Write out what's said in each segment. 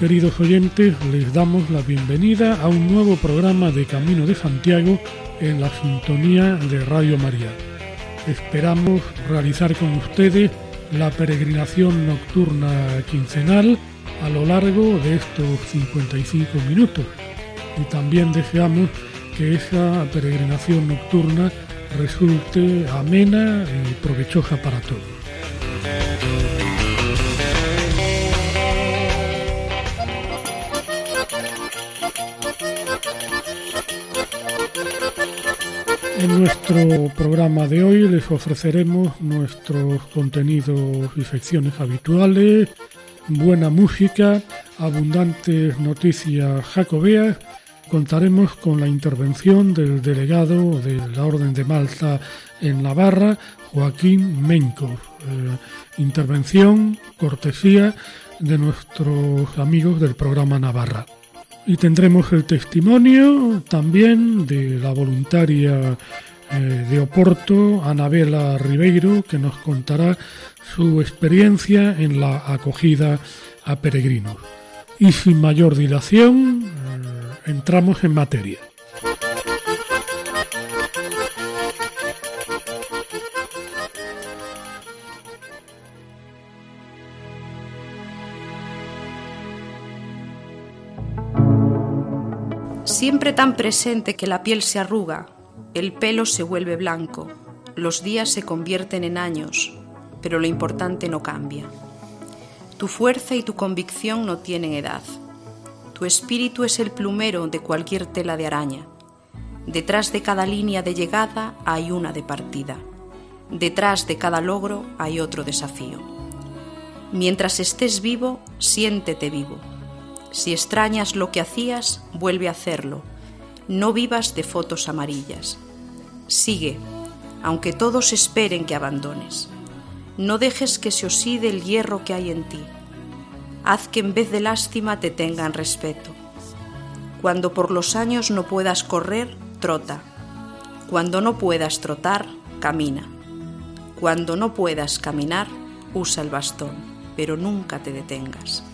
Queridos oyentes, les damos la bienvenida a un nuevo programa de Camino de Santiago en la sintonía de Radio María. Esperamos realizar con ustedes la peregrinación nocturna quincenal a lo largo de estos 55 minutos y también deseamos que esa peregrinación nocturna resulte amena y provechosa para todos. En nuestro programa de hoy les ofreceremos nuestros contenidos y secciones habituales, buena música, abundantes noticias jacobeas. Contaremos con la intervención del delegado de la Orden de Malta en Navarra, Joaquín Mencos. Eh, intervención, cortesía de nuestros amigos del programa Navarra. Y tendremos el testimonio también de la voluntaria eh, de Oporto, Anabela Ribeiro, que nos contará su experiencia en la acogida a peregrinos. Y sin mayor dilación, eh, entramos en materia. Siempre tan presente que la piel se arruga, el pelo se vuelve blanco, los días se convierten en años, pero lo importante no cambia. Tu fuerza y tu convicción no tienen edad. Tu espíritu es el plumero de cualquier tela de araña. Detrás de cada línea de llegada hay una de partida. Detrás de cada logro hay otro desafío. Mientras estés vivo, siéntete vivo si extrañas lo que hacías, vuelve a hacerlo. No vivas de fotos amarillas. Sigue, aunque todos esperen que abandones. No dejes que se oside el hierro que hay en ti. Haz que en vez de lástima te tengan respeto. Cuando por los años no puedas correr, trota. Cuando no puedas trotar, camina. Cuando no puedas caminar, usa el bastón, pero nunca te detengas.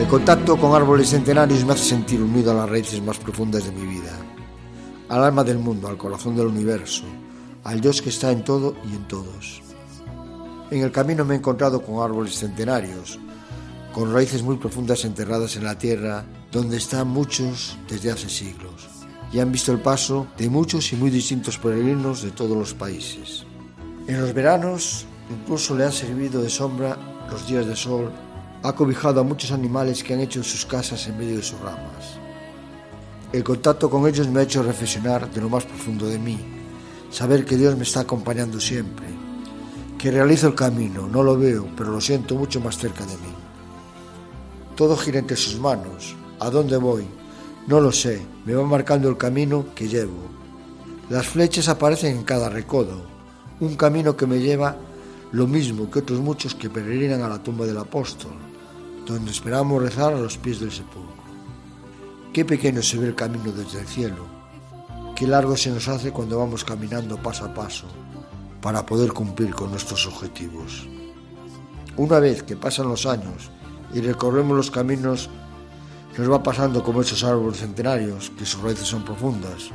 El contacto con árboles centenarios me hace sentir unido a las raíces más profundas de mi vida, al alma del mundo, al corazón del universo, al Dios que está en todo y en todos. En el camino me he encontrado con árboles centenarios, con raíces muy profundas enterradas en la tierra, donde están muchos desde hace siglos, y han visto el paso de muchos y muy distintos peregrinos de todos los países. En los veranos incluso le han servido de sombra los días de sol ha cobijado a muchos animales que han hecho sus casas en medio de sus ramas. El contacto con ellos me ha hecho reflexionar de lo más profundo de mí, saber que Dios me está acompañando siempre, que realizo el camino, no lo veo, pero lo siento mucho más cerca de mí. Todo gira entre sus manos, ¿a dónde voy? No lo sé, me va marcando el camino que llevo. Las flechas aparecen en cada recodo, un camino que me lleva lo mismo que otros muchos que peregrinan a la tumba del apóstol, donde esperamos rezar a los pies del sepulcro. Qué pequeño se ve el camino desde el cielo, qué largo se nos hace cuando vamos caminando paso a paso para poder cumplir con nuestros objetivos. Una vez que pasan los años y recorremos los caminos, nos va pasando como esos árboles centenarios, que sus raíces son profundas.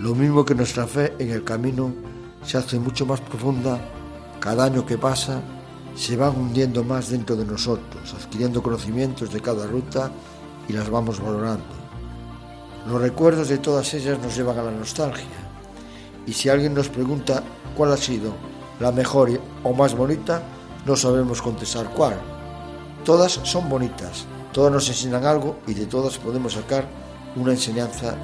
Lo mismo que nuestra fe en el camino se hace mucho más profunda cada año que pasa se van hundiendo más dentro de nosotros, adquiriendo conocimientos de cada ruta y las vamos valorando. Los recuerdos de todas ellas nos llevan a la nostalgia. Y si alguien nos pregunta cuál ha sido la mejor o más bonita, no sabemos contestar cuál. Todas son bonitas, todas nos enseñan algo y de todas podemos sacar una enseñanza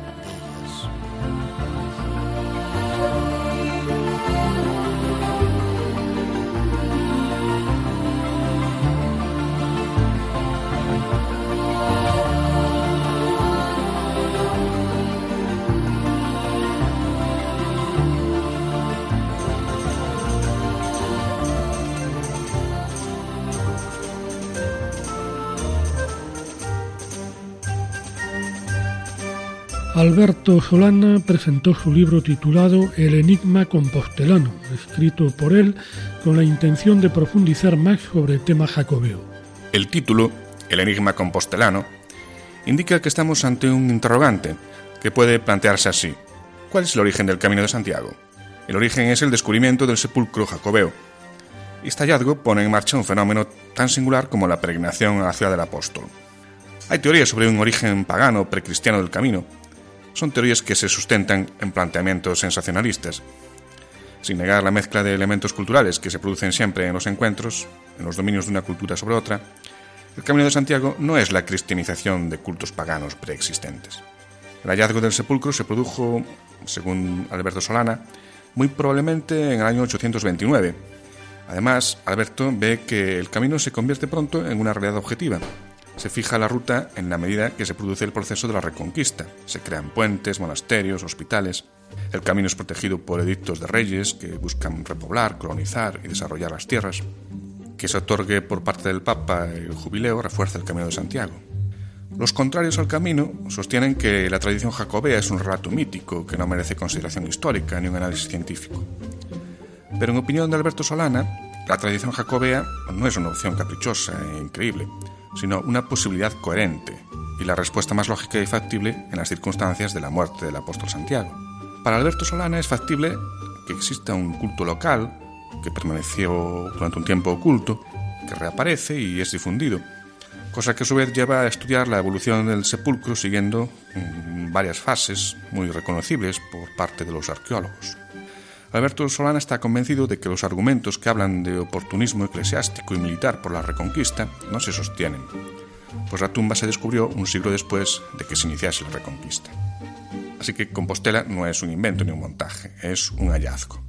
Alberto Solana presentó su libro titulado El Enigma Compostelano, escrito por él con la intención de profundizar más sobre el tema jacobeo. El título, El Enigma Compostelano, indica que estamos ante un interrogante que puede plantearse así. ¿Cuál es el origen del Camino de Santiago? El origen es el descubrimiento del sepulcro jacobeo. Este hallazgo pone en marcha un fenómeno tan singular como la peregrinación a la ciudad del apóstol. Hay teorías sobre un origen pagano precristiano del camino, son teorías que se sustentan en planteamientos sensacionalistas. Sin negar la mezcla de elementos culturales que se producen siempre en los encuentros, en los dominios de una cultura sobre otra, el Camino de Santiago no es la cristianización de cultos paganos preexistentes. El hallazgo del sepulcro se produjo, según Alberto Solana, muy probablemente en el año 829. Además, Alberto ve que el camino se convierte pronto en una realidad objetiva, se fija la ruta en la medida que se produce el proceso de la reconquista. Se crean puentes, monasterios, hospitales. El camino es protegido por edictos de reyes que buscan repoblar, colonizar y desarrollar las tierras. Que se otorgue por parte del Papa el jubileo refuerza el Camino de Santiago. Los contrarios al camino sostienen que la tradición jacobea es un relato mítico que no merece consideración histórica ni un análisis científico. Pero en opinión de Alberto Solana, la tradición jacobea no es una opción caprichosa e increíble, sino una posibilidad coherente y la respuesta más lógica y factible en las circunstancias de la muerte del apóstol Santiago. Para Alberto Solana es factible que exista un culto local que permaneció durante un tiempo oculto, que reaparece y es difundido, cosa que a su vez lleva a estudiar la evolución del sepulcro siguiendo mm, varias fases muy reconocibles por parte de los arqueólogos. Alberto Solana está convencido de que los argumentos que hablan de oportunismo eclesiástico y militar por la reconquista no se sostienen, pues la tumba se descubrió un siglo después de que se iniciase la reconquista. Así que Compostela no es un invento ni un montaje, es un hallazgo.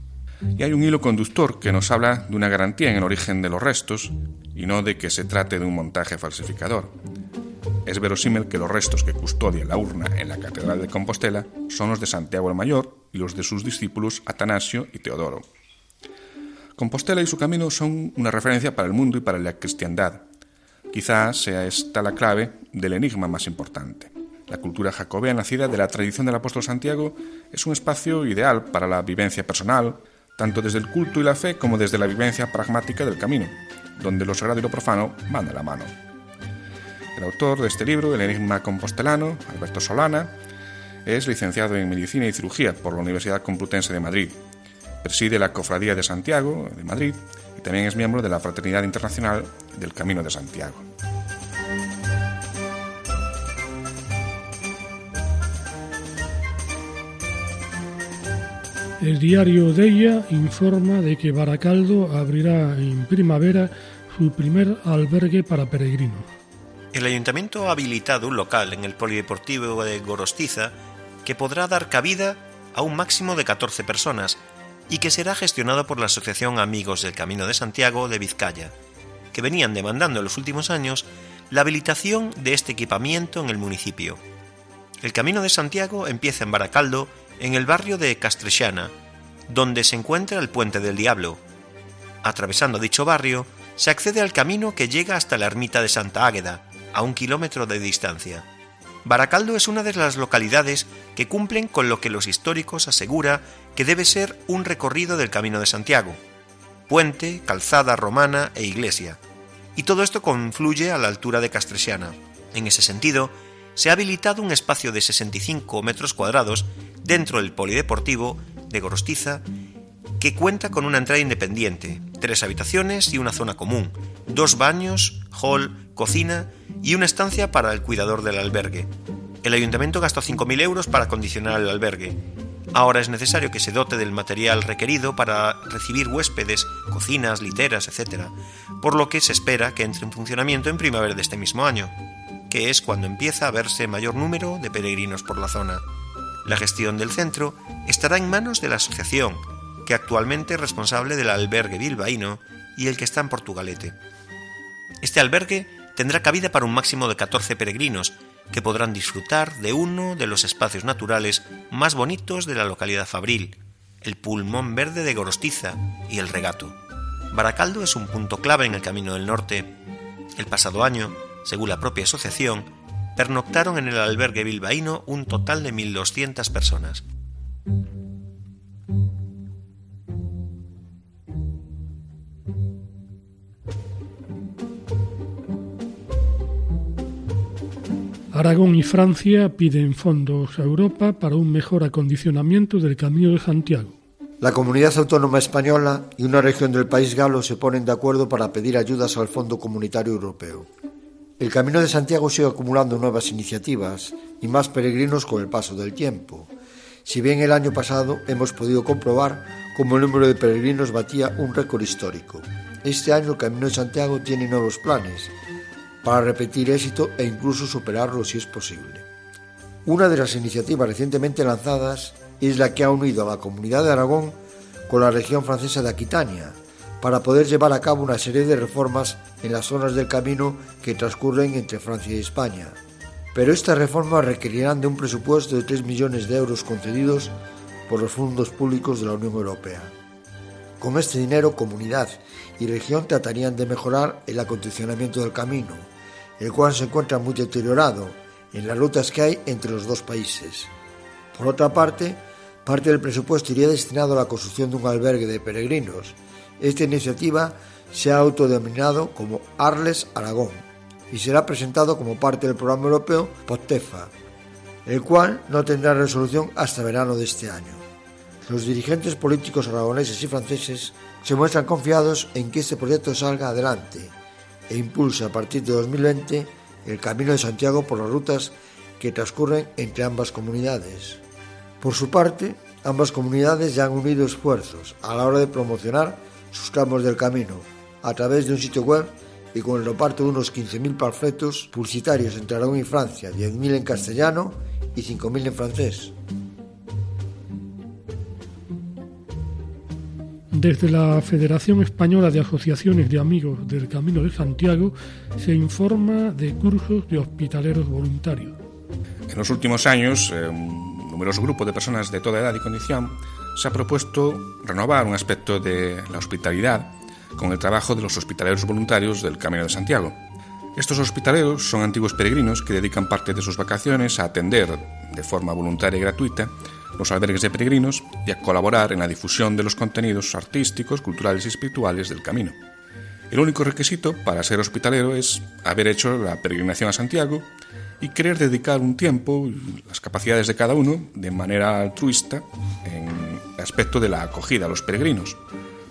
Y hay un hilo conductor que nos habla de una garantía en el origen de los restos y no de que se trate de un montaje falsificador. Es verosímil que los restos que custodia la urna en la Catedral de Compostela son los de Santiago el Mayor y los de sus discípulos Atanasio y Teodoro. Compostela y su camino son una referencia para el mundo y para la cristiandad. Quizás sea esta la clave del enigma más importante. La cultura jacobea nacida de la tradición del apóstol Santiago es un espacio ideal para la vivencia personal, tanto desde el culto y la fe como desde la vivencia pragmática del camino, donde lo sagrado y lo profano van de la mano. El autor de este libro, El Enigma Compostelano, Alberto Solana, es licenciado en Medicina y Cirugía por la Universidad Complutense de Madrid. Preside la Cofradía de Santiago de Madrid y también es miembro de la Fraternidad Internacional del Camino de Santiago. El diario de ella informa de que Baracaldo abrirá en primavera su primer albergue para peregrinos. El ayuntamiento ha habilitado un local en el Polideportivo de Gorostiza que podrá dar cabida a un máximo de 14 personas y que será gestionado por la Asociación Amigos del Camino de Santiago de Vizcaya, que venían demandando en los últimos años la habilitación de este equipamiento en el municipio. El Camino de Santiago empieza en Baracaldo, en el barrio de Castrechana, donde se encuentra el Puente del Diablo. Atravesando dicho barrio, se accede al camino que llega hasta la ermita de Santa Águeda, a un kilómetro de distancia. Baracaldo es una de las localidades que cumplen con lo que los históricos asegura que debe ser un recorrido del Camino de Santiago. Puente, calzada romana e iglesia. Y todo esto confluye a la altura de Castresiana. En ese sentido, se ha habilitado un espacio de 65 metros cuadrados dentro del polideportivo de Gorostiza que cuenta con una entrada independiente, tres habitaciones y una zona común, dos baños, hall, cocina y una estancia para el cuidador del albergue. El ayuntamiento gastó 5.000 euros para acondicionar el albergue. Ahora es necesario que se dote del material requerido para recibir huéspedes, cocinas, literas, etc., por lo que se espera que entre en funcionamiento en primavera de este mismo año, que es cuando empieza a verse mayor número de peregrinos por la zona. La gestión del centro estará en manos de la asociación, que actualmente es responsable del albergue bilbaíno y el que está en Portugalete. Este albergue tendrá cabida para un máximo de 14 peregrinos, que podrán disfrutar de uno de los espacios naturales más bonitos de la localidad fabril, el pulmón verde de Gorostiza y el regato. Baracaldo es un punto clave en el Camino del Norte. El pasado año, según la propia asociación, pernoctaron en el albergue bilbaíno un total de 1.200 personas. Aragón y Francia piden fondos a Europa para un mejor acondicionamiento del Camino de Santiago. La comunidad autónoma española y una región del país galo se ponen de acuerdo para pedir ayudas al Fondo Comunitario Europeo. El Camino de Santiago sigue acumulando nuevas iniciativas y más peregrinos con el paso del tiempo. Si bien el año pasado hemos podido comprobar cómo el número de peregrinos batía un récord histórico. Este año el Camino de Santiago tiene nuevos planes para repetir éxito e incluso superarlo si es posible. Una de las iniciativas recientemente lanzadas es la que ha unido a la comunidad de Aragón con la región francesa de Aquitania, para poder llevar a cabo una serie de reformas en las zonas del camino que transcurren entre Francia y España. Pero estas reformas requerirán de un presupuesto de 3 millones de euros concedidos por los fondos públicos de la Unión Europea. Con este dinero, comunidad y región tratarían de mejorar el acondicionamiento del camino, el cual se encuentra muy deteriorado en las rutas que hay entre los dos países. Por otra parte, parte del presupuesto iría destinado a la construcción de un albergue de peregrinos. Esta iniciativa se ha autodenominado como Arles Aragón y será presentado como parte del programa europeo POTEFA, el cual no tendrá resolución hasta verano de este año. Los dirigentes políticos aragoneses y franceses se muestran confiados en que este proyecto salga adelante e impulsa a partir de 2020 el Camino de Santiago por las rutas que transcurren entre ambas comunidades. Por su parte, ambas comunidades ya han unido esfuerzos a la hora de promocionar sus tramos del camino a través de un sitio web y con el reparto de unos 15.000 panfletos publicitarios entre Aragón y Francia, 10.000 en castellano y 5.000 en francés. Desde la Federación Española de Asociaciones de Amigos del Camino de Santiago se informa de cursos de hospitaleros voluntarios. En los últimos años, eh, un numeroso grupo de personas de toda edad y condición se ha propuesto renovar un aspecto de la hospitalidad con el trabajo de los hospitaleros voluntarios del Camino de Santiago. Estos hospitaleros son antiguos peregrinos que dedican parte de sus vacaciones a atender de forma voluntaria y gratuita los albergues de peregrinos y a colaborar en la difusión de los contenidos artísticos, culturales y espirituales del camino. El único requisito para ser hospitalero es haber hecho la peregrinación a Santiago y querer dedicar un tiempo las capacidades de cada uno de manera altruista en el aspecto de la acogida a los peregrinos.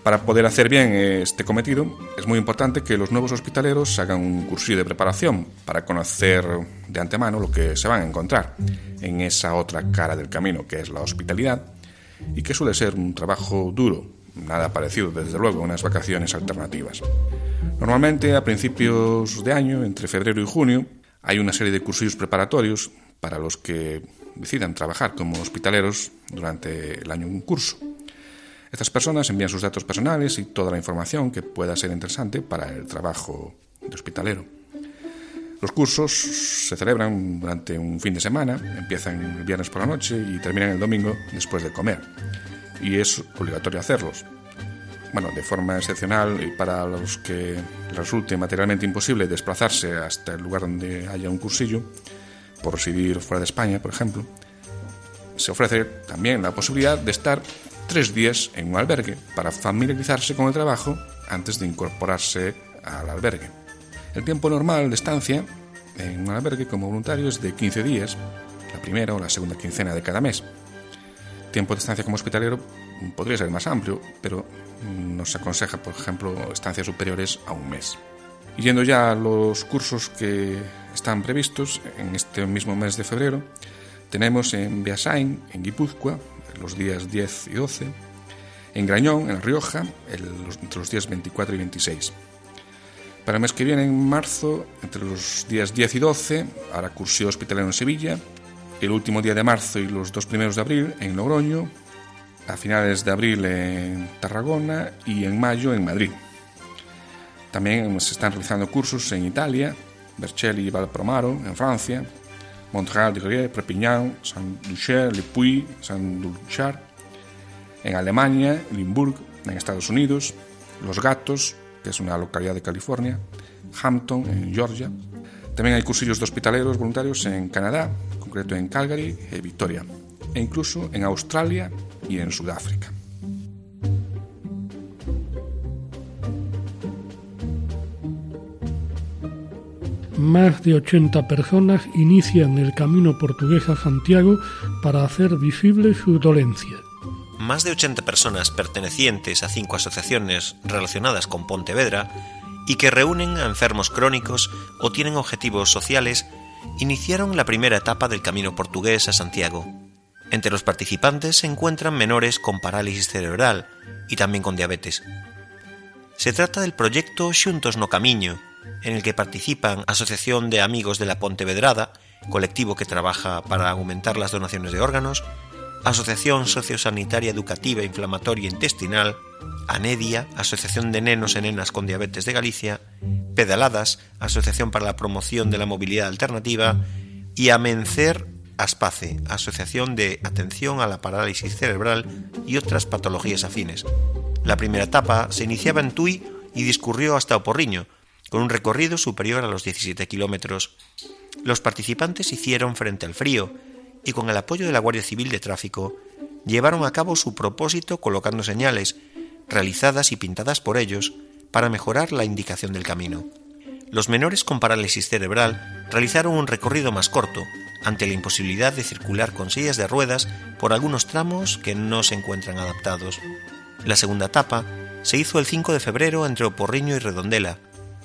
Para poder hacer bien este cometido, es muy importante que los nuevos hospitaleros hagan un cursillo de preparación para conocer de antemano lo que se van a encontrar en esa otra cara del camino, que es la hospitalidad, y que suele ser un trabajo duro, nada parecido, desde luego, a unas vacaciones alternativas. Normalmente, a principios de año, entre febrero y junio, hay una serie de cursillos preparatorios para los que decidan trabajar como hospitaleros durante el año en curso. Estas personas envían sus datos personales y toda la información que pueda ser interesante para el trabajo de hospitalero. Los cursos se celebran durante un fin de semana, empiezan el viernes por la noche y terminan el domingo después de comer. Y es obligatorio hacerlos. Bueno, de forma excepcional y para los que resulte materialmente imposible desplazarse hasta el lugar donde haya un cursillo, por residir fuera de España, por ejemplo, se ofrece también la posibilidad de estar tres días en un albergue para familiarizarse con el trabajo antes de incorporarse al albergue. El tiempo normal de estancia en un albergue como voluntario es de 15 días, la primera o la segunda quincena de cada mes. Tiempo de estancia como hospitalero podría ser más amplio, pero nos aconseja, por ejemplo, estancias superiores a un mes. Yendo ya a los cursos que están previstos en este mismo mes de febrero, tenemos en Beasain, en Guipúzcoa, los días 10 y 12, en Grañón, en La Rioja, entre los días 24 y 26. Para el mes que viene, en marzo, entre los días 10 y 12, hará curso hospitalero en Sevilla, el último día de marzo y los dos primeros de abril en Logroño, a finales de abril en Tarragona y en mayo en Madrid. También se están realizando cursos en Italia, Vercelli y Valpromaro, en Francia, Montreal Gruyère, Perpignan, Saint-Lucher, Le Puy, Saint-Luchard, en Alemania, Limburg, en Estados Unidos, Los Gatos, que es una localidad de California, Hampton, en Georgia. Tamén hai cursillos de hospitaleros voluntarios en Canadá, concreto en Calgary e Victoria, e incluso en Australia e en Sudáfrica. Más de 80 personas inician el camino portugués a Santiago para hacer visible su dolencia. Más de 80 personas pertenecientes a cinco asociaciones relacionadas con Pontevedra y que reúnen a enfermos crónicos o tienen objetivos sociales iniciaron la primera etapa del camino portugués a Santiago. Entre los participantes se encuentran menores con parálisis cerebral y también con diabetes. Se trata del proyecto Xuntos no Camiño, en el que participan Asociación de Amigos de la Pontevedrada, colectivo que trabaja para aumentar las donaciones de órganos, Asociación Sociosanitaria Educativa Inflamatoria Intestinal, ANEDIA, Asociación de Nenos e Nenas con Diabetes de Galicia, Pedaladas, Asociación para la Promoción de la Movilidad Alternativa, y Amencer Aspace, Asociación de Atención a la Parálisis Cerebral y otras patologías afines. La primera etapa se iniciaba en Tui y discurrió hasta Oporriño, con un recorrido superior a los 17 kilómetros. Los participantes hicieron frente al frío y con el apoyo de la Guardia Civil de Tráfico llevaron a cabo su propósito colocando señales, realizadas y pintadas por ellos, para mejorar la indicación del camino. Los menores con parálisis cerebral realizaron un recorrido más corto, ante la imposibilidad de circular con sillas de ruedas por algunos tramos que no se encuentran adaptados. La segunda etapa se hizo el 5 de febrero entre Oporriño y Redondela.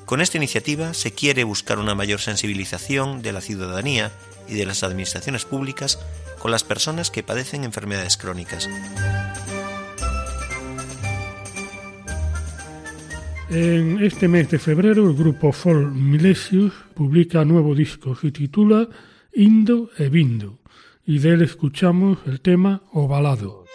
Con esta iniciativa se quiere buscar una mayor sensibilización de la ciudadanía y de las administraciones públicas con las personas que padecen enfermedades crónicas. En este mes de febrero el grupo Folk Milesius publica nuevo disco, se titula Indo e Vindo, y de él escuchamos el tema Ovalado.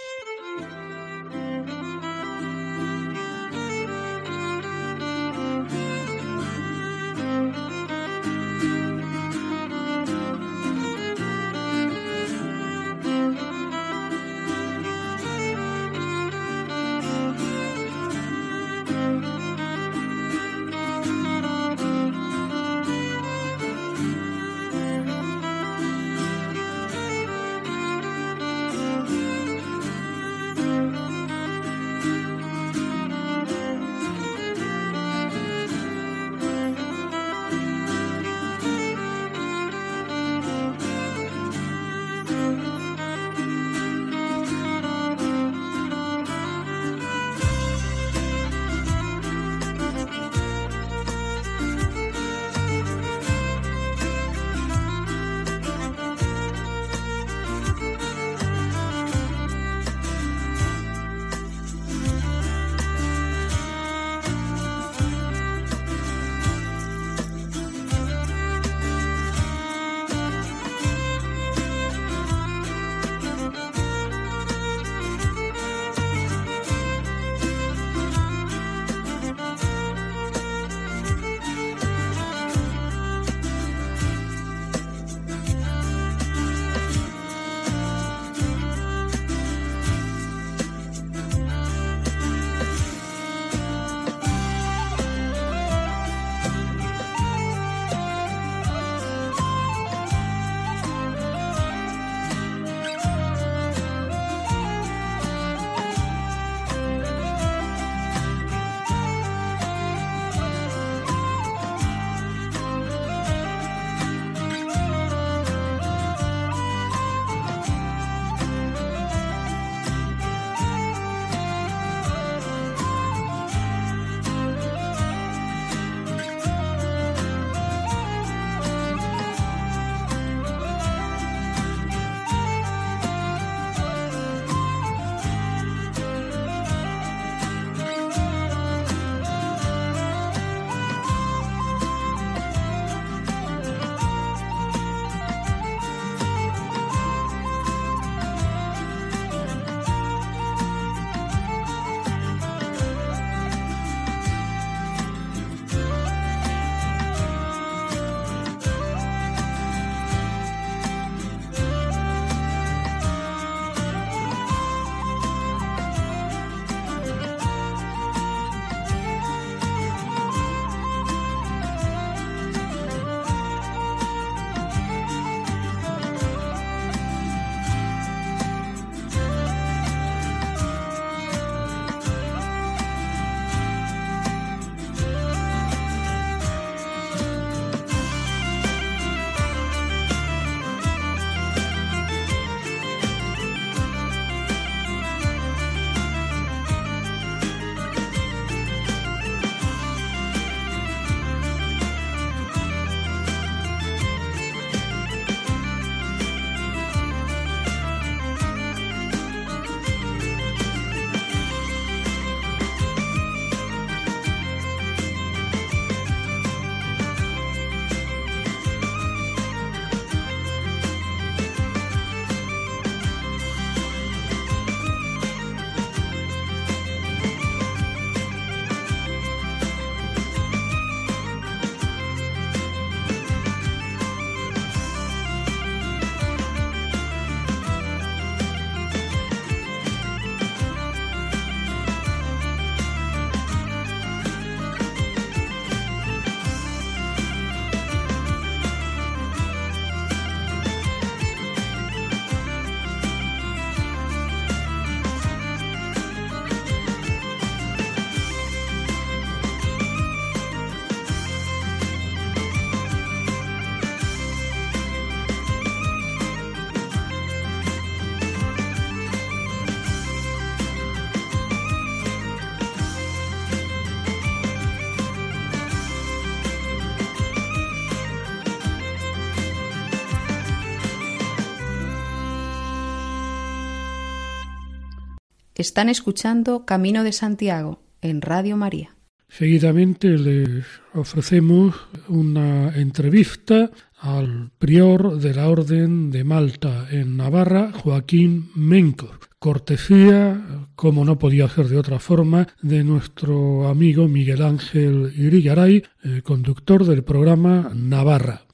Están escuchando Camino de Santiago en Radio María. Seguidamente les ofrecemos una entrevista al prior de la Orden de Malta en Navarra, Joaquín Mencos, cortesía, como no podía ser de otra forma, de nuestro amigo Miguel Ángel Irigaray, conductor del programa Navarra.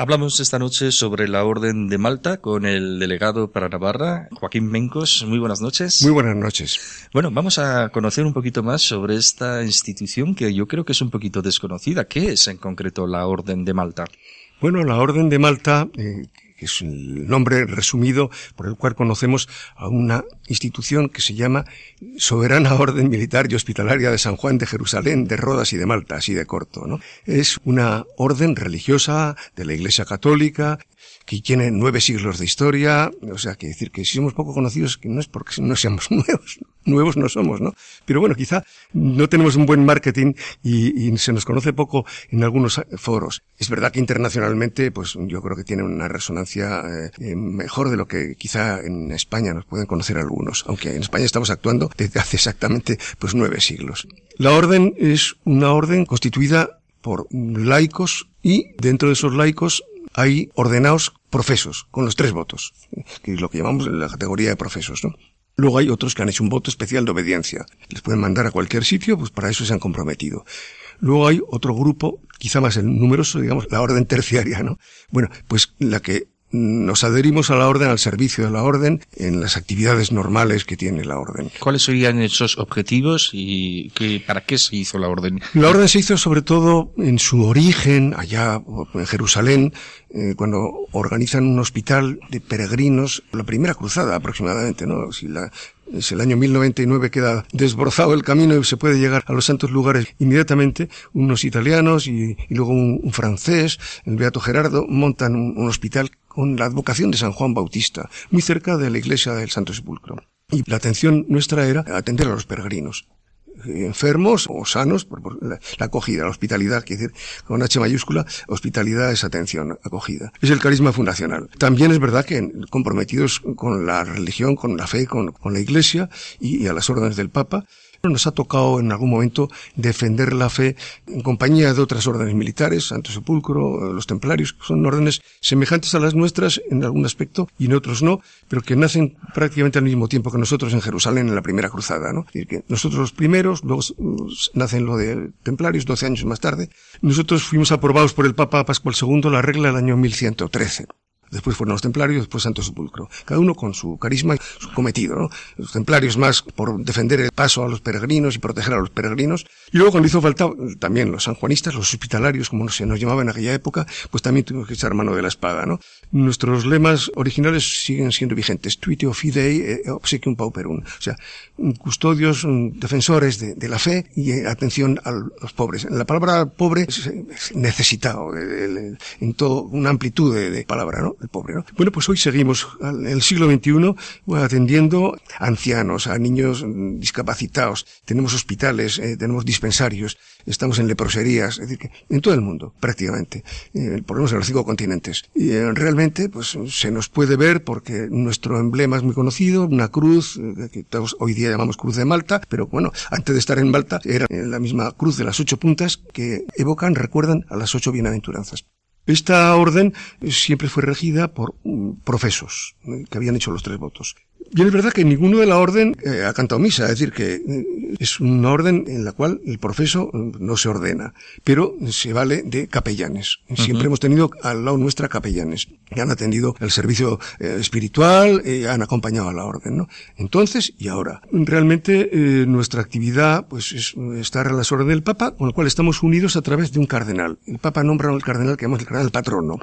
Hablamos esta noche sobre la Orden de Malta con el delegado para Navarra, Joaquín Mencos. Muy buenas noches. Muy buenas noches. Bueno, vamos a conocer un poquito más sobre esta institución que yo creo que es un poquito desconocida. ¿Qué es en concreto la Orden de Malta? Bueno, la Orden de Malta, eh, es el nombre resumido por el cual conocemos a una institución que se llama Soberana Orden Militar y Hospitalaria de San Juan de Jerusalén, de Rodas y de Malta, así de corto, ¿no? Es una orden religiosa de la Iglesia Católica que tiene nueve siglos de historia, o sea, que decir que si somos poco conocidos, que no es porque no seamos nuevos, nuevos no somos, ¿no? Pero bueno, quizá no tenemos un buen marketing y, y, se nos conoce poco en algunos foros. Es verdad que internacionalmente, pues yo creo que tiene una resonancia eh, mejor de lo que quizá en España nos pueden conocer algunos, aunque en España estamos actuando desde hace exactamente pues nueve siglos. La orden es una orden constituida por laicos y dentro de esos laicos hay ordenados profesos, con los tres votos, que es lo que llamamos la categoría de profesos, ¿no? Luego hay otros que han hecho un voto especial de obediencia. Les pueden mandar a cualquier sitio, pues para eso se han comprometido. Luego hay otro grupo, quizá más numeroso, digamos, la orden terciaria, ¿no? Bueno, pues la que nos adherimos a la orden, al servicio de la orden, en las actividades normales que tiene la orden. ¿Cuáles serían esos objetivos y qué, para qué se hizo la orden? La orden se hizo sobre todo en su origen, allá en Jerusalén, eh, cuando organizan un hospital de peregrinos, la primera cruzada aproximadamente, ¿no? Si la, es el año 1099 queda desbrozado el camino y se puede llegar a los santos lugares inmediatamente. Unos italianos y, y luego un, un, francés, el Beato Gerardo, montan un, un hospital la advocación de San Juan Bautista, muy cerca de la iglesia del Santo Sepulcro. Y la atención nuestra era atender a los peregrinos enfermos o sanos, por, la, la, acogida, la hospitalidad, quiere decir, con H mayúscula, hospitalidad es atención, acogida. Es el carisma fundacional. También es verdad que comprometidos con la religión, con la fe, con, con la iglesia y a las órdenes del Papa, nos ha tocado en algún momento defender la fe en compañía de otras órdenes militares, Santo Sepulcro, los templarios, que son órdenes semejantes a las nuestras en algún aspecto y en otros no, pero que nacen prácticamente al mismo tiempo que nosotros en Jerusalén en la primera cruzada, ¿no? Es decir, que nosotros los primeros, luego nacen lo de templarios, 12 años más tarde. Nosotros fuimos aprobados por el Papa Pascual II la regla del año 1113. Después fueron los templarios, después Santo Sepulcro. Cada uno con su carisma su cometido, ¿no? Los templarios más por defender el paso a los peregrinos y proteger a los peregrinos. Y luego cuando hizo falta, también los sanjuanistas, los hospitalarios, como se nos llamaba en aquella época, pues también tuvimos que echar mano de la espada, ¿no? Nuestros lemas originales siguen siendo vigentes. Tuiteo fidei e obsequium pauperum. O sea, custodios, defensores de, la fe y atención a los pobres. La palabra pobre es necesitado en todo, una amplitud de palabra, ¿no? Bueno, pues hoy seguimos en el siglo XXI atendiendo a ancianos, a niños discapacitados. Tenemos hospitales, eh, tenemos dispensarios, estamos en leproserías, es decir, en todo el mundo, prácticamente, eh, por lo menos en los cinco continentes. Y eh, realmente, pues se nos puede ver porque nuestro emblema es muy conocido, una cruz, eh, que todos hoy día llamamos cruz de Malta, pero bueno, antes de estar en Malta era la misma cruz de las ocho puntas que evocan, recuerdan a las ocho bienaventuranzas. Esta orden siempre fue regida por profesos que habían hecho los tres votos. Bien, es verdad que ninguno de la orden eh, ha cantado misa, es decir, que eh, es una orden en la cual el profeso no se ordena, pero se vale de capellanes. Siempre uh -huh. hemos tenido al lado nuestra capellanes, que han atendido el servicio eh, espiritual, eh, han acompañado a la orden, ¿no? Entonces y ahora. Realmente eh, nuestra actividad pues es estar a las órdenes del Papa, con lo cual estamos unidos a través de un cardenal. El Papa nombra al cardenal que llamamos el cardenal patrono.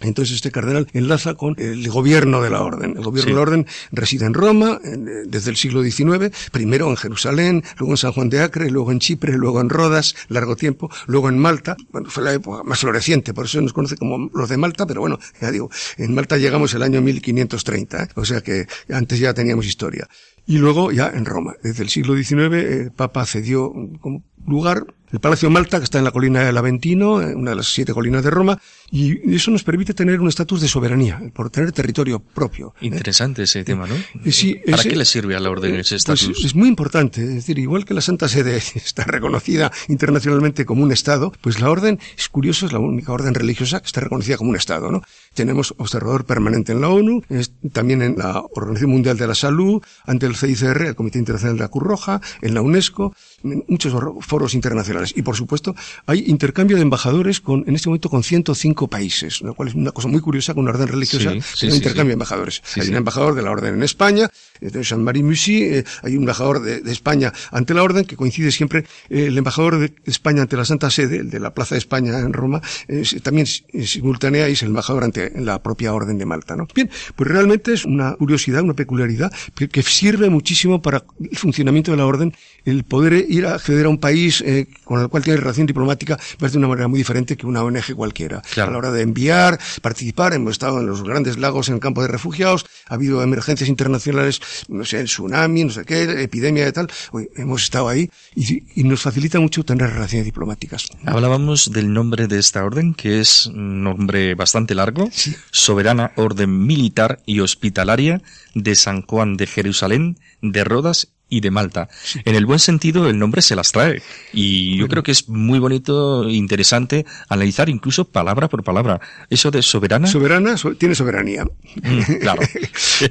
Entonces este cardenal enlaza con el gobierno de la orden. El gobierno sí. de la orden reside en Roma desde el siglo XIX, primero en Jerusalén, luego en San Juan de Acre, luego en Chipre, luego en Rodas, largo tiempo, luego en Malta. Bueno, fue la época más floreciente, por eso nos conoce como los de Malta, pero bueno, ya digo, en Malta llegamos el año 1530, ¿eh? o sea que antes ya teníamos historia. Y luego ya en Roma. Desde el siglo XIX el Papa cedió como lugar el Palacio Malta, que está en la colina del Aventino, eh, una de las siete colinas de Roma, y eso nos permite tener un estatus de soberanía, por tener territorio propio. Interesante ese tema, ¿no? Eh, sí, ¿Para ese- qué le sirve a la orden ese Pues estatus? es muy importante, es decir, igual que la Santa Sede está reconocida internacionalmente como un Estado, pues la orden, es curioso, es la única orden religiosa que está reconocida como un Estado, ¿no? Tenemos observador permanente en la ONU, es- también en la Organización Mundial de la Salud, ante el CICR, el Comité Internacional de la Cruz Roja, en la UNESCO, muchos or- foros internacionales. Y por supuesto, hay intercambio de embajadores con, en este momento con 105 países, lo cual es una cosa muy curiosa con una orden religiosa, Sí, sí, intercambio de embajadores. Hay un embajador de la orden en España, Jean-Marie Mussy, eh, hay un embajador de, de España ante la orden, que coincide siempre, eh, el embajador de España ante la Santa Sede, el de la Plaza de España en Roma, es- también simultánea y es el embajador ante la propia orden de Malta, ¿no? Bien, pues realmente es una curiosidad, una peculiaridad, que, que sirve muchísimo para el funcionamiento de la orden, el poder ir a acceder a un país eh, con el cual tiene relación diplomática, va de una manera muy diferente que una ONG cualquiera. Claro. A la hora de enviar, participar, hemos estado en los grandes lagos en el campo de refugiados, ha habido emergencias internacionales, no sé, el tsunami, no sé qué, epidemia de tal, Oye, hemos estado ahí y, y nos facilita mucho tener relaciones diplomáticas. Hablábamos del nombre de esta orden, que es un nombre bastante largo, Soberana Orden Militar y Hospitalaria de San Juan de Jerusalén, de Rodas y de Malta. En el buen sentido, el nombre se las trae. Y yo creo que es muy bonito, interesante analizar incluso palabra por palabra. Eso de soberana. Soberana, so- tiene soberanía. Mm, claro.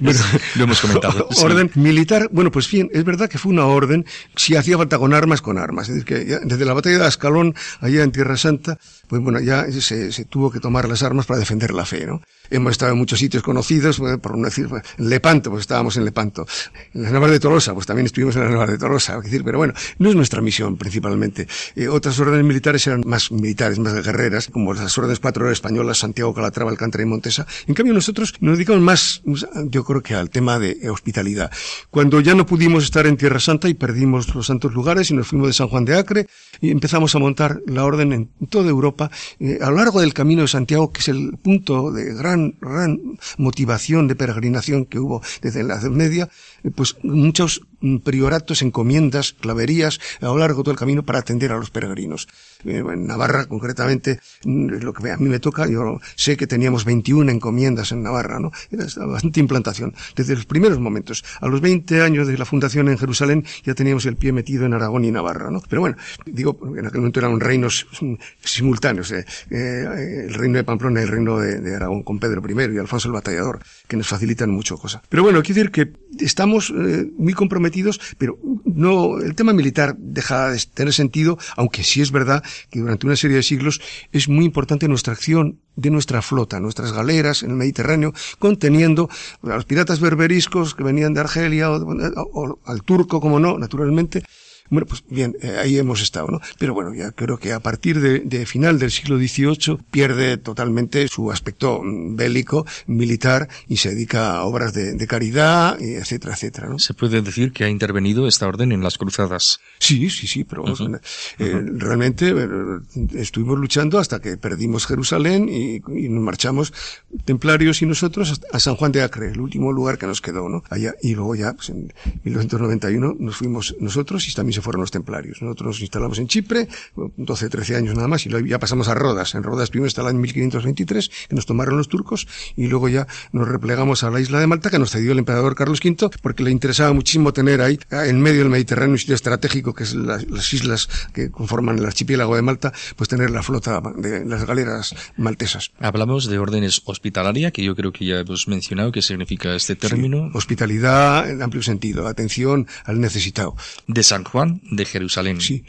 Bueno, Lo hemos comentado. sí. Orden militar, bueno, pues bien, es verdad que fue una orden, si hacía falta con armas, con armas. Es decir, que desde la batalla de Ascalón, allá en Tierra Santa, pues bueno, ya se, se tuvo que tomar las armas para defender la fe, ¿no? Hemos estado en muchos sitios conocidos, pues, por no decir, pues, en Lepanto, pues estábamos en Lepanto. En las Navas de Tolosa, pues también estuvimos en las Navas de Tolosa, decir, pero bueno, no es nuestra misión principalmente. Eh, otras órdenes militares eran más militares, más guerreras, como las órdenes patrulleras españolas, Santiago, Calatrava, Alcántara y Montesa. En cambio, nosotros nos dedicamos más, yo creo que al tema de eh, hospitalidad. Cuando ya no pudimos estar en Tierra Santa y perdimos los santos lugares y nos fuimos de San Juan de Acre y empezamos a montar la orden en toda Europa, eh, a lo largo del Camino de Santiago, que es el punto de gran, gran motivación de peregrinación que hubo desde la Edad Media, eh, pues muchos prioratos, encomiendas, claverías a lo largo de todo el camino para atender a los peregrinos. Eh, en Navarra, concretamente, mm, lo que a mí me toca, yo sé que teníamos 21 encomiendas en Navarra, ¿no? Era bastante implantación. Desde los primeros momentos, a los 20 años de la fundación en Jerusalén, ya teníamos el pie metido en Aragón y Navarra, ¿no? Pero bueno, digo, en aquel momento eran reinos mm, simultáneos, eh, eh, el reino de Pamplona y el reino de, Aragón con Pedro I y Alfonso el Batallador, que nos facilitan mucho cosa. Pero bueno, quiero decir que estamos muy comprometidos, pero no, el tema militar deja de tener sentido, aunque sí es verdad que durante una serie de siglos es muy importante nuestra acción de nuestra flota, nuestras galeras en el Mediterráneo, conteniendo a los piratas berberiscos que venían de Argelia o, o al turco, como no, naturalmente, bueno, pues bien, eh, ahí hemos estado, ¿no? Pero bueno, ya creo que a partir de, de final del siglo XVIII pierde totalmente su aspecto mm, bélico, militar, y se dedica a obras de, de caridad, etcétera, etcétera, ¿no? Se puede decir que ha intervenido esta orden en las cruzadas. Sí, sí, sí, pero eh, realmente eh, estuvimos luchando hasta que perdimos Jerusalén y, y nos marchamos templarios y nosotros hasta- a San Juan de Acre, el último lugar que nos quedó, ¿no? Allá, y luego ya, pues en 1991 nos fuimos nosotros y también se fueron los templarios. Nosotros nos instalamos en Chipre, 12, 13 años nada más, y ya pasamos a Rodas. En Rodas estuvimos hasta el año 1523, que nos tomaron los turcos, y luego ya nos replegamos a la isla de Malta, que nos cedió el emperador Carlos V, porque le interesaba muchísimo tener ahí, ah, en medio del Mediterráneo, un sitio estratégico, que es la- las islas que conforman el archipiélago de Malta, pues tener la flota de las galeras maltesas. Hablamos de órdenes hospitalaria, que yo creo que ya hemos mencionado qué significa este término. Hospitalidad en amplio sentido, atención al necesitado. De San Juan de Jerusalén. Sí,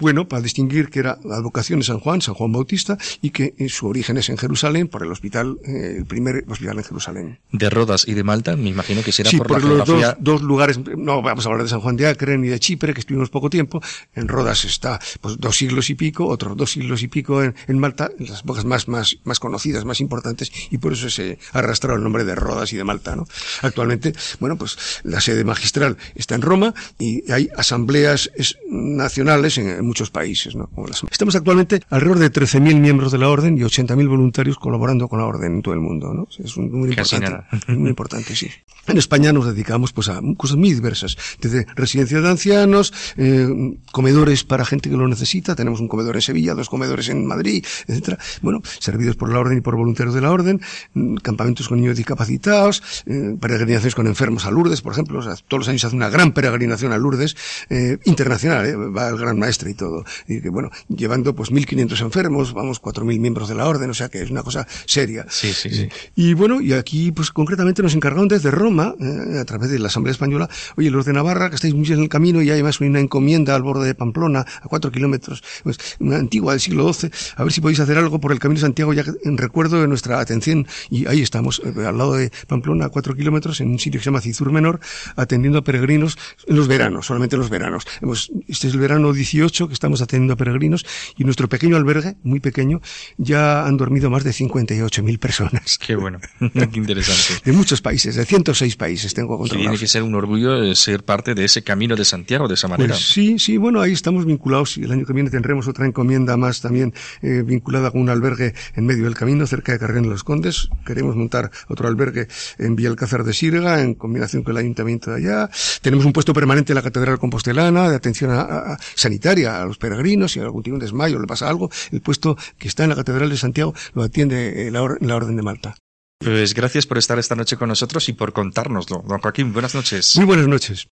bueno, para distinguir que era la advocación de San Juan, San Juan Bautista, y que eh, su origen es en Jerusalén, por el hospital, eh, el primer hospital en Jerusalén. De Rodas y de Malta, me imagino que será sí, por la porque los geografía. dos, dos lugares, no vamos a hablar de San Juan de Acre ni de Chipre, que estuvimos poco tiempo. En Rodas está pues dos siglos y pico, otros dos siglos y pico en, en Malta, las épocas más, más, más conocidas, más importantes, y por eso se ha arrastrado el nombre de Rodas y de Malta, ¿no? Actualmente, bueno, pues la sede magistral está en Roma y hay asambleas es- nacionales en, en muchos países, ¿no? Como las- Estamos actualmente alrededor de 13.000 miembros de la orden y 80.000 voluntarios colaborando con la orden en todo el mundo, ¿no? Es un número importante. Muy importante, sí. En España nos dedicamos pues a cosas muy diversas, desde residencia de ancianos, eh, comedores para gente que lo necesita, tenemos un comedor en Sevilla, dos comedores en Madrid, etcétera. Bueno, servidos por la orden y por voluntarios de la orden, mm, campamentos con niños discapacitados, eh, peregrinaciones con enfermos a Lourdes, por ejemplo, o sea, todos los años se hace una gran peregrinación a Lourdes, eh, internacional, eh, va el gran maestre y todo, y que bueno, llevando pues 1.500 enfermos, vamos 4.000 miembros de la orden, o sea que es una cosa seria. Sí, sí, sí. Y bueno, y aquí pues concretamente nos encargaron desde Roma eh, a través de la Asamblea Española, oye, los de Navarra, que estáis muy en el camino y hay además una encomienda al borde de Pamplona, a cuatro kilómetros, pues, una antigua del siglo XII, a ver si podéis hacer algo por el Camino de Santiago ya en recuerdo de nuestra atención. Y ahí estamos, eh, al lado de Pamplona, a cuatro kilómetros, en un sitio que se llama Cizur Menor, atendiendo a peregrinos en los veranos, solamente en los veranos. Hemos, este es el verano 18 que estamos atendiendo a peregrinos y nuestro pequeño albergue, muy pequeño, ya han dormido más de 58.000 personas. Qué bueno, qué interesante. De muchos países, de 106 países tengo Tiene que ser un orgullo ser parte de ese camino de Santiago de esa manera. Pues sí, sí, bueno, ahí estamos vinculados y el año que viene tendremos otra encomienda más también eh, vinculada con un albergue en medio del camino, cerca de Carrera de los Condes. Queremos montar otro albergue en Villalcázar de Sirga, en combinación con el ayuntamiento de allá. Tenemos un puesto permanente en la Catedral Compostelana de atención a, sanitaria a los peregrinos, si algún tiene un desmayo le pasa algo, el puesto que está en la Catedral de Santiago lo atiende eh, la, la Orden de Malta. Pues gracias por estar esta noche con nosotros y por contárnoslo. Don Joaquín, buenas noches. Muy buenas noches.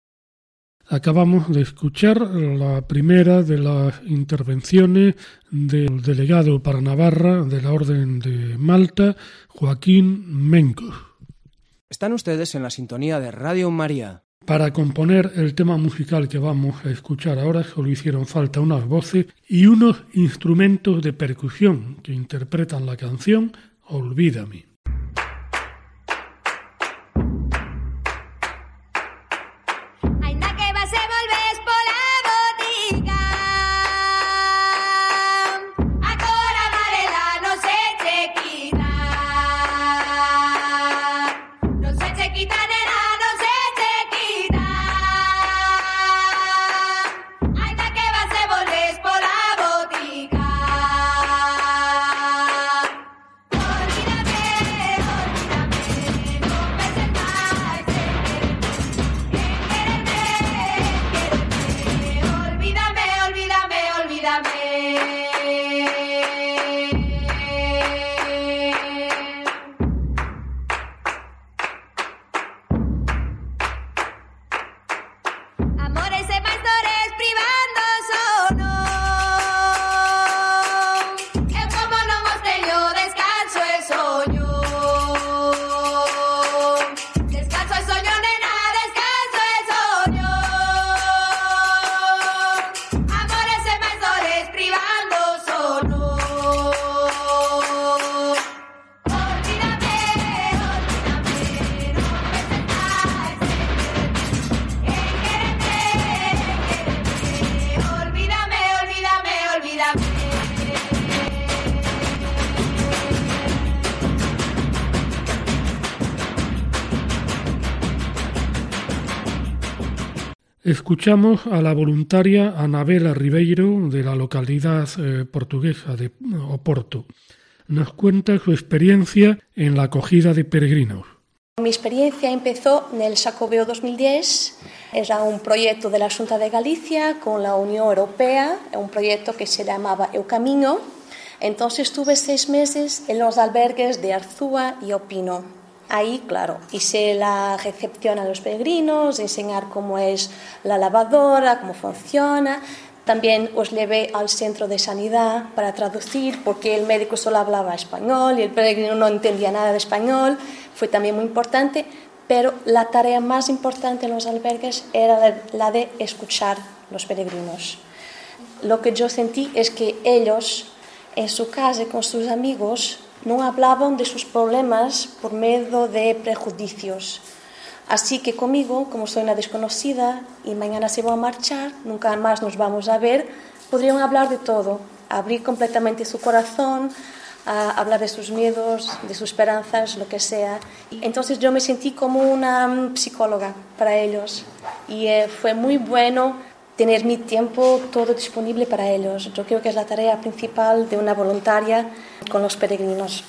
Acabamos de escuchar la primera de las intervenciones del delegado para Navarra de la Orden de Malta, Joaquín Mencos. Están ustedes en la sintonía de Radio María. Para componer el tema musical que vamos a escuchar ahora solo hicieron falta unas voces y unos instrumentos de percusión que interpretan la canción Olvídame. Escuchamos a la voluntaria Anabela Ribeiro de la localidad eh, portuguesa de Oporto. Nos cuenta su experiencia en la acogida de peregrinos. Mi experiencia empezó en el Sacobeo 2010. Era un proyecto de la Junta de Galicia con la Unión Europea, un proyecto que se llamaba Eu Camino. Entonces estuve seis meses en los albergues de Arzúa y Opino. Ahí, claro, hice la recepción a los peregrinos, enseñar cómo es la lavadora, cómo funciona. También os llevé al centro de sanidad para traducir, porque el médico solo hablaba español y el peregrino no entendía nada de español. Fue también muy importante, pero la tarea más importante en los albergues era la de escuchar los peregrinos. Lo que yo sentí es que ellos, en su casa con sus amigos, no hablaban de sus problemas por medio de prejuicios. Así que conmigo, como soy una desconocida y mañana se va a marchar, nunca más nos vamos a ver, podrían hablar de todo, abrir completamente su corazón, hablar de sus miedos, de sus esperanzas, lo que sea. Entonces yo me sentí como una mm, psicóloga para ellos y eh, fue muy bueno tener mi tiempo todo disponible para ellos. Yo creo que es la tarea principal de una voluntaria con los peregrinos.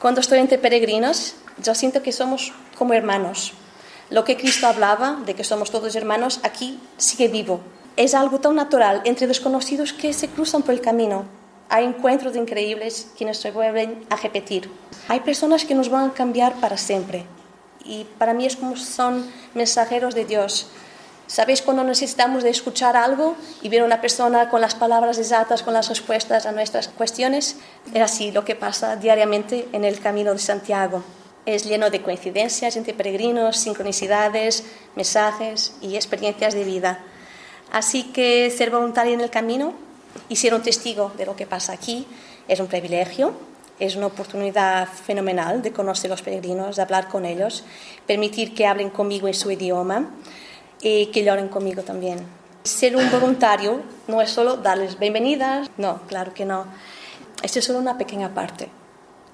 Cuando estoy entre peregrinos, yo siento que somos como hermanos. Lo que Cristo hablaba, de que somos todos hermanos, aquí sigue vivo. Es algo tan natural entre desconocidos que se cruzan por el camino. Hay encuentros increíbles que nos vuelven a repetir. Hay personas que nos van a cambiar para siempre. Y para mí es como son mensajeros de Dios. ¿Sabéis cuando necesitamos de escuchar algo y ver a una persona con las palabras exactas, con las respuestas a nuestras cuestiones? Es así lo que pasa diariamente en el Camino de Santiago. Es lleno de coincidencias entre peregrinos, sincronicidades, mensajes y experiencias de vida. Así que ser voluntario en el camino y ser un testigo de lo que pasa aquí es un privilegio, es una oportunidad fenomenal de conocer a los peregrinos, de hablar con ellos, permitir que hablen conmigo en su idioma y que lloren conmigo también. Ser un voluntario no es solo darles bienvenidas, no, claro que no. Es solo una pequeña parte.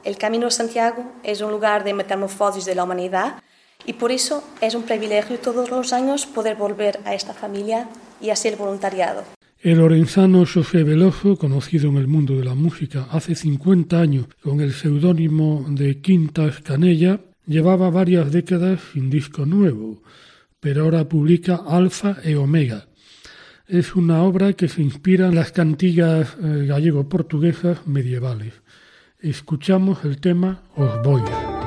El Camino de Santiago es un lugar de metamorfosis de la humanidad y por eso es un privilegio todos los años poder volver a esta familia y hacer voluntariado. El lorenzano José Veloso, conocido en el mundo de la música hace 50 años con el seudónimo de Quintas Canella, llevaba varias décadas sin disco nuevo pero ahora publica Alfa e Omega. Es una obra que se inspira en las cantigas eh, gallego-portuguesas medievales. Escuchamos el tema Os Bois.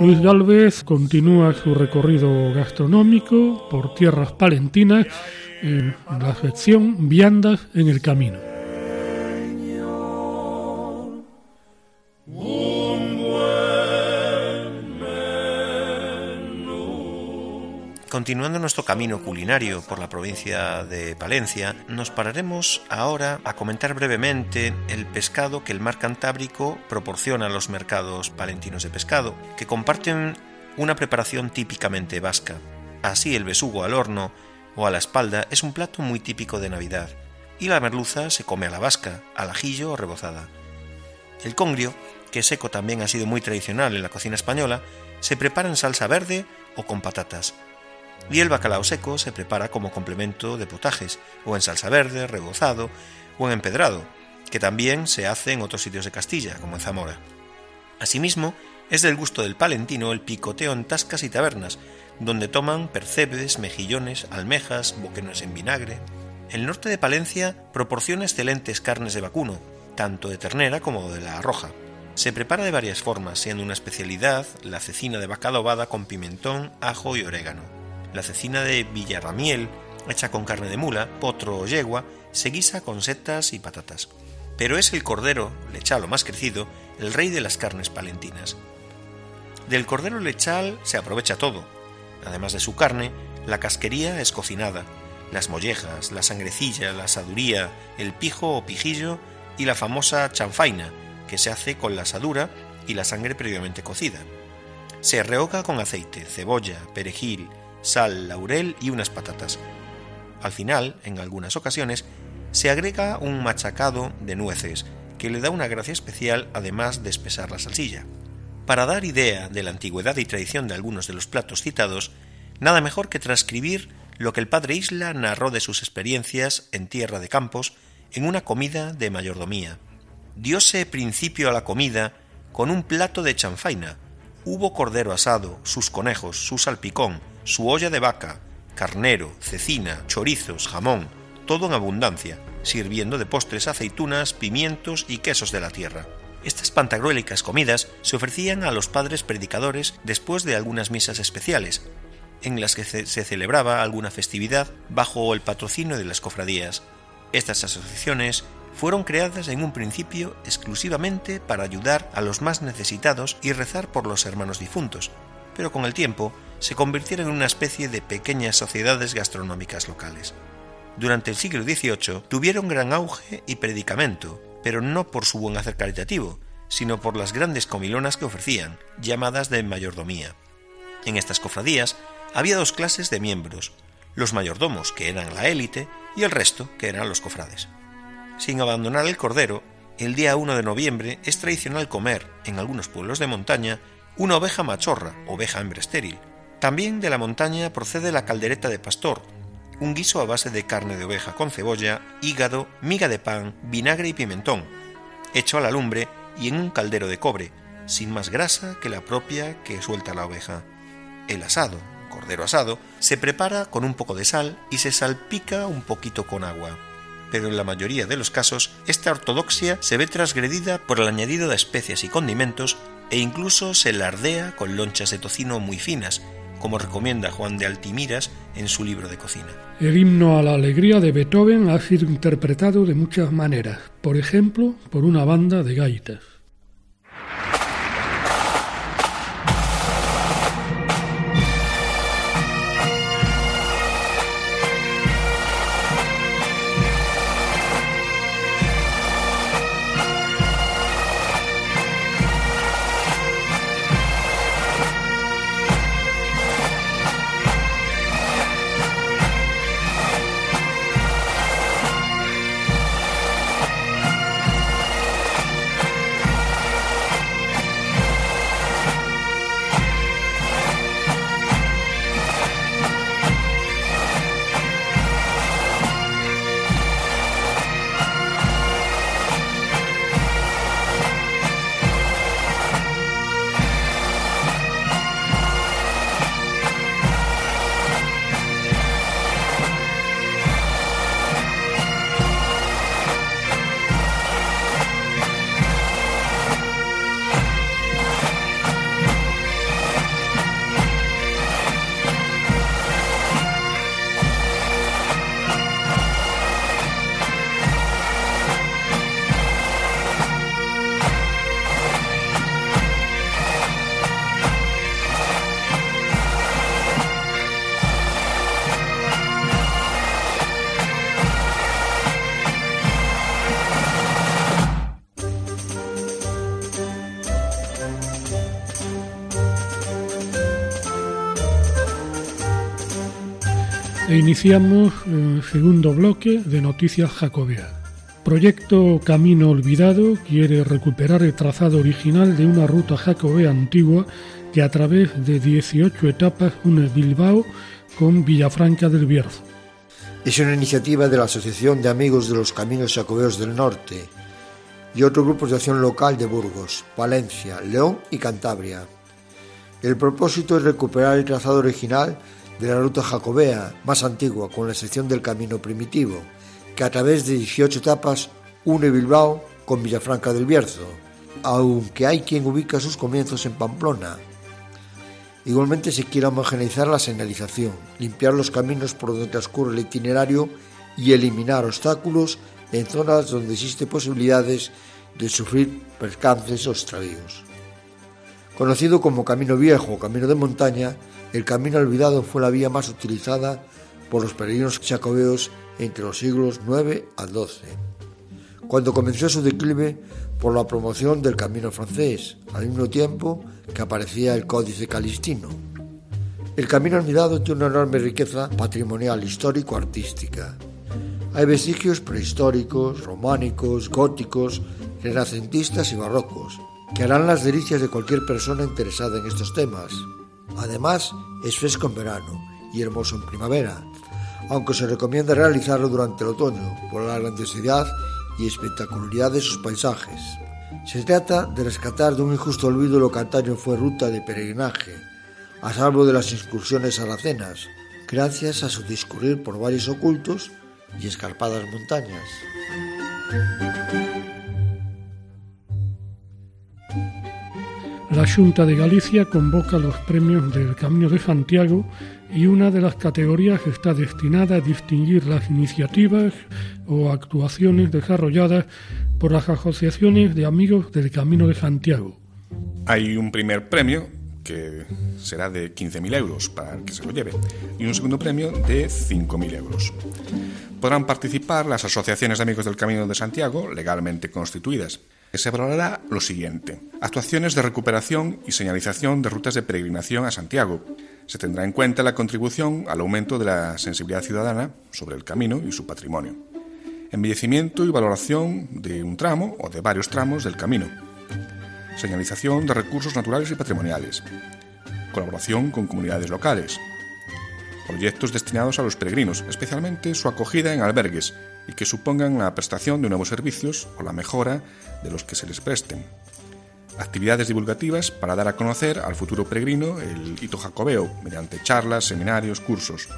Luis Galvez continúa su recorrido gastronómico por tierras palentinas en la sección Viandas en el Camino. Continuando nuestro camino culinario por la provincia de Palencia, nos pararemos ahora a comentar brevemente el pescado que el mar Cantábrico proporciona a los mercados palentinos de pescado, que comparten una preparación típicamente vasca. Así el besugo al horno o a la espalda es un plato muy típico de Navidad, y la merluza se come a la vasca, al ajillo o rebozada. El congrio, que seco también ha sido muy tradicional en la cocina española, se prepara en salsa verde o con patatas y el bacalao seco se prepara como complemento de potajes, o en salsa verde, rebozado o en empedrado, que también se hace en otros sitios de Castilla, como en Zamora. Asimismo, es del gusto del palentino el picoteo en tascas y tabernas, donde toman percebes, mejillones, almejas, boquerones en vinagre. El norte de Palencia proporciona excelentes carnes de vacuno, tanto de ternera como de la roja. Se prepara de varias formas, siendo una especialidad la cecina de vaca adobada con pimentón, ajo y orégano. La cecina de Villarramiel, hecha con carne de mula, potro o yegua, se guisa con setas y patatas. Pero es el cordero, lechalo más crecido, el rey de las carnes palentinas. Del cordero lechal se aprovecha todo. Además de su carne, la casquería es cocinada, las mollejas, la sangrecilla, la asaduría, el pijo o pijillo y la famosa chanfaina, que se hace con la asadura y la sangre previamente cocida. Se rehoga con aceite, cebolla, perejil, sal, laurel y unas patatas. Al final, en algunas ocasiones, se agrega un machacado de nueces, que le da una gracia especial además de espesar la salsilla. Para dar idea de la antigüedad y tradición de algunos de los platos citados, nada mejor que transcribir lo que el padre Isla narró de sus experiencias en tierra de campos en una comida de mayordomía. Diose principio a la comida con un plato de chanfaina. Hubo cordero asado, sus conejos, su salpicón, su olla de vaca, carnero, cecina, chorizos, jamón, todo en abundancia, sirviendo de postres aceitunas, pimientos y quesos de la tierra. Estas pantagruélicas comidas se ofrecían a los padres predicadores después de algunas misas especiales, en las que se celebraba alguna festividad bajo el patrocinio de las cofradías. Estas asociaciones fueron creadas en un principio exclusivamente para ayudar a los más necesitados y rezar por los hermanos difuntos, pero con el tiempo se convirtieron en una especie de pequeñas sociedades gastronómicas locales. Durante el siglo XVIII tuvieron gran auge y predicamento, pero no por su buen hacer caritativo, sino por las grandes comilonas que ofrecían, llamadas de mayordomía. En estas cofradías había dos clases de miembros, los mayordomos, que eran la élite, y el resto, que eran los cofrades. Sin abandonar el cordero, el día 1 de noviembre es tradicional comer, en algunos pueblos de montaña, una oveja machorra, oveja hembra estéril. También de la montaña procede la caldereta de pastor, un guiso a base de carne de oveja con cebolla, hígado, miga de pan, vinagre y pimentón, hecho a la lumbre y en un caldero de cobre, sin más grasa que la propia que suelta la oveja. El asado, cordero asado, se prepara con un poco de sal y se salpica un poquito con agua. Pero en la mayoría de los casos, esta ortodoxia se ve transgredida por el añadido de especias y condimentos e incluso se lardea con lonchas de tocino muy finas, como recomienda Juan de Altimiras en su libro de cocina. El himno a la alegría de Beethoven ha sido interpretado de muchas maneras, por ejemplo, por una banda de gaitas. Iniciamos el segundo bloque de Noticias Jacobeas. Proyecto Camino Olvidado quiere recuperar el trazado original de una ruta jacobea antigua que a través de 18 etapas une Bilbao con Villafranca del Bierzo. Es una iniciativa de la Asociación de Amigos de los Caminos Jacobeos del Norte y otros grupos de acción local de Burgos, Valencia, León y Cantabria. El propósito es recuperar el trazado original de la ruta jacobea más antigua, con la excepción del camino primitivo, que a través de 18 etapas une Bilbao con Villafranca del Bierzo, aunque hay quien ubica sus comienzos en Pamplona. Igualmente se quiere homogeneizar la señalización, limpiar los caminos por donde transcurre el itinerario y eliminar obstáculos en zonas donde existen posibilidades de sufrir percances o extravíos. Conocido como Camino Viejo o Camino de Montaña, el Camino Olvidado fue la vía más utilizada por los peregrinos jacobeos entre los siglos IX al XII, cuando comenzó su declive por la promoción del camino francés, al mismo tiempo que aparecía el Códice Calistino. El Camino Olvidado tiene una enorme riqueza patrimonial, histórico-artística. Hay vestigios prehistóricos, románicos, góticos, renacentistas y barrocos, que harán las delicias de cualquier persona interesada en estos temas. Además, es fresco en verano y hermoso en primavera, aunque se recomienda realizarlo durante el otoño por la grandiosidad y espectacularidad de sus paisajes. Se trata de rescatar de un injusto olvido lo que antaño fue ruta de peregrinaje, a salvo de las excursiones saracenas, gracias a su discurrir por valles ocultos y escarpadas montañas. La Junta de Galicia convoca los premios del Camino de Santiago y una de las categorías está destinada a distinguir las iniciativas o actuaciones desarrolladas por las asociaciones de amigos del Camino de Santiago. Hay un primer premio que será de 15.000 euros para el que se lo lleve y un segundo premio de 5.000 euros. Podrán participar las asociaciones de amigos del Camino de Santiago legalmente constituidas. Se valorará lo siguiente. Actuaciones de recuperación y señalización de rutas de peregrinación a Santiago, se tendrá en cuenta la contribución al aumento de la sensibilidad ciudadana sobre el camino y su patrimonio. Embellecimiento y valoración de un tramo o de varios tramos del camino. Señalización de recursos naturales y patrimoniales. Colaboración con comunidades locales. Proyectos destinados a los peregrinos, especialmente su acogida en albergues y que supongan la prestación de nuevos servicios o la mejora de los que se les presten actividades divulgativas para dar a conocer al futuro peregrino el hito jacobeo mediante charlas, seminarios, cursos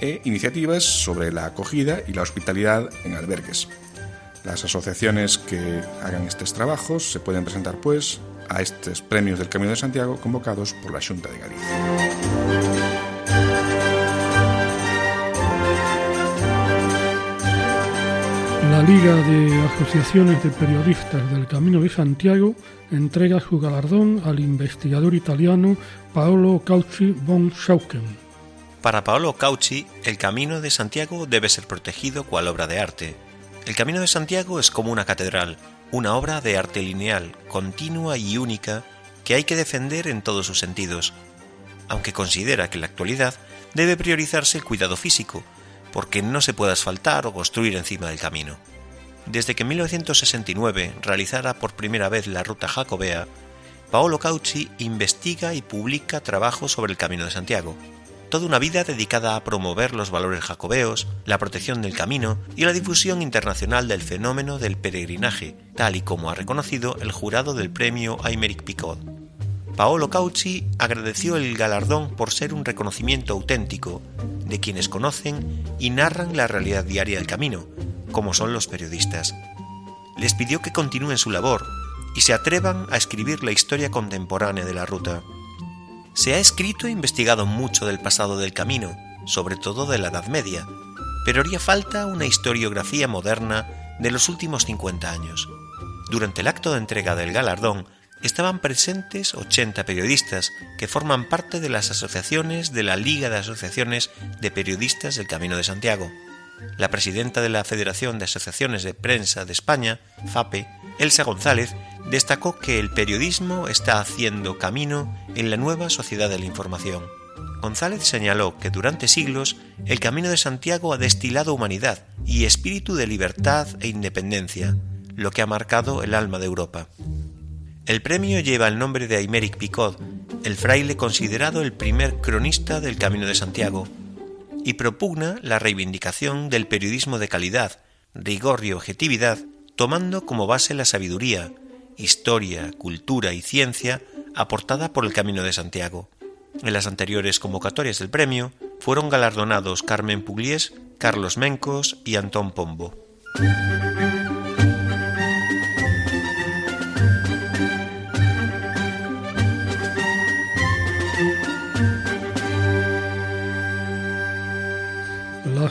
e iniciativas sobre la acogida y la hospitalidad en albergues. Las asociaciones que hagan estos trabajos se pueden presentar pues a estos premios del Camino de Santiago convocados por la Junta de Galicia. La Liga de Asociaciones de Periodistas del Camino de Santiago entrega su galardón al investigador italiano Paolo Caucci von Schauken. Para Paolo Caucci, el Camino de Santiago debe ser protegido cual obra de arte. El Camino de Santiago es como una catedral, una obra de arte lineal, continua y única que hay que defender en todos sus sentidos, aunque considera que en la actualidad debe priorizarse el cuidado físico, porque no se puede asfaltar o construir encima del camino. Desde que en 1969 realizara por primera vez la ruta jacobea, Paolo Caucci investiga y publica trabajos sobre el Camino de Santiago, toda una vida dedicada a promover los valores jacobeos, la protección del camino y la difusión internacional del fenómeno del peregrinaje, tal y como ha reconocido el jurado del premio Aymeric Picot. Paolo Caucci agradeció el galardón por ser un reconocimiento auténtico de quienes conocen y narran la realidad diaria del camino, como son los periodistas. Les pidió que continúen su labor y se atrevan a escribir la historia contemporánea de la ruta. Se ha escrito e investigado mucho del pasado del camino, sobre todo de la Edad Media, pero haría falta una historiografía moderna de los últimos 50 años. Durante el acto de entrega del galardón, estaban presentes 80 periodistas que forman parte de las asociaciones de la Liga de Asociaciones de Periodistas del Camino de Santiago. La presidenta de la Federación de Asociaciones de Prensa de España, FAPE, Elsa González, destacó que el periodismo está haciendo camino en la nueva sociedad de la información. González señaló que durante siglos el Camino de Santiago ha destilado humanidad y espíritu de libertad e independencia, lo que ha marcado el alma de Europa. El premio lleva el nombre de Aymeric Picot, el fraile considerado el primer cronista del Camino de Santiago, y propugna la reivindicación del periodismo de calidad, rigor y objetividad, tomando como base la sabiduría, historia, cultura y ciencia aportada por el Camino de Santiago. En las anteriores convocatorias del premio fueron galardonados Carmen Pugliés, Carlos Mencos y Antón Pombo.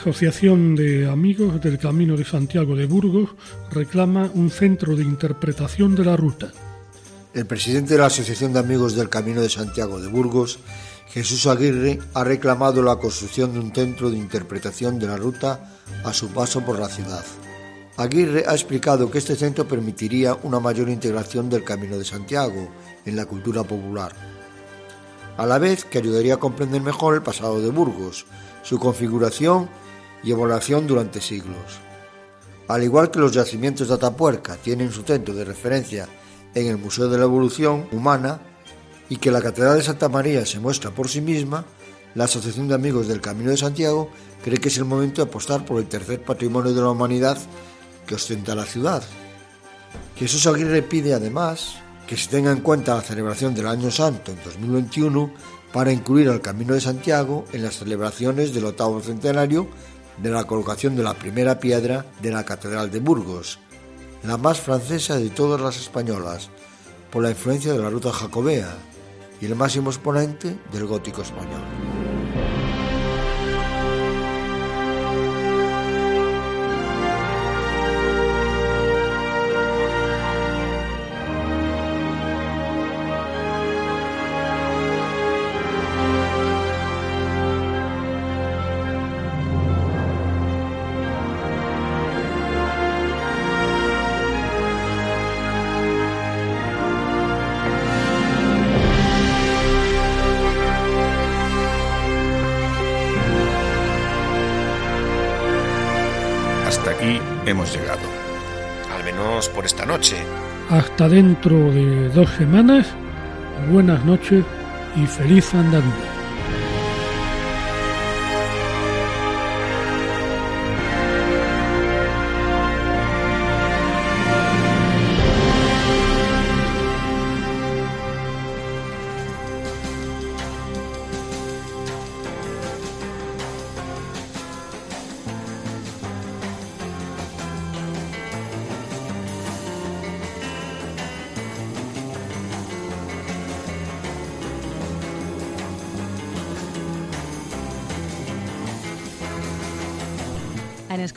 Asociación de Amigos del Camino de Santiago de Burgos reclama un centro de interpretación de la ruta. El presidente de la Asociación de Amigos del Camino de Santiago de Burgos, Jesús Aguirre, ha reclamado la construcción de un centro de interpretación de la ruta a su paso por la ciudad. Aguirre ha explicado que este centro permitiría una mayor integración del Camino de Santiago en la cultura popular, a la vez que ayudaría a comprender mejor el pasado de Burgos, su configuración y evolución durante siglos. Al igual que los yacimientos de Atapuerca tienen su centro de referencia en el Museo de la Evolución Humana y que la Catedral de Santa María se muestra por sí misma, la Asociación de Amigos del Camino de Santiago cree que es el momento de apostar por el tercer patrimonio de la humanidad que ostenta la ciudad. Jesús Aguirre pide además que se tenga en cuenta la celebración del Año Santo en 2021 para incluir al Camino de Santiago en las celebraciones del octavo centenario de la colocación de la primera piedra de la Catedral de Burgos, la más francesa de todas las españolas, por la influencia de la ruta jacobea y el máximo exponente del gótico español. Hasta dentro de dos semanas, buenas noches y feliz andadura.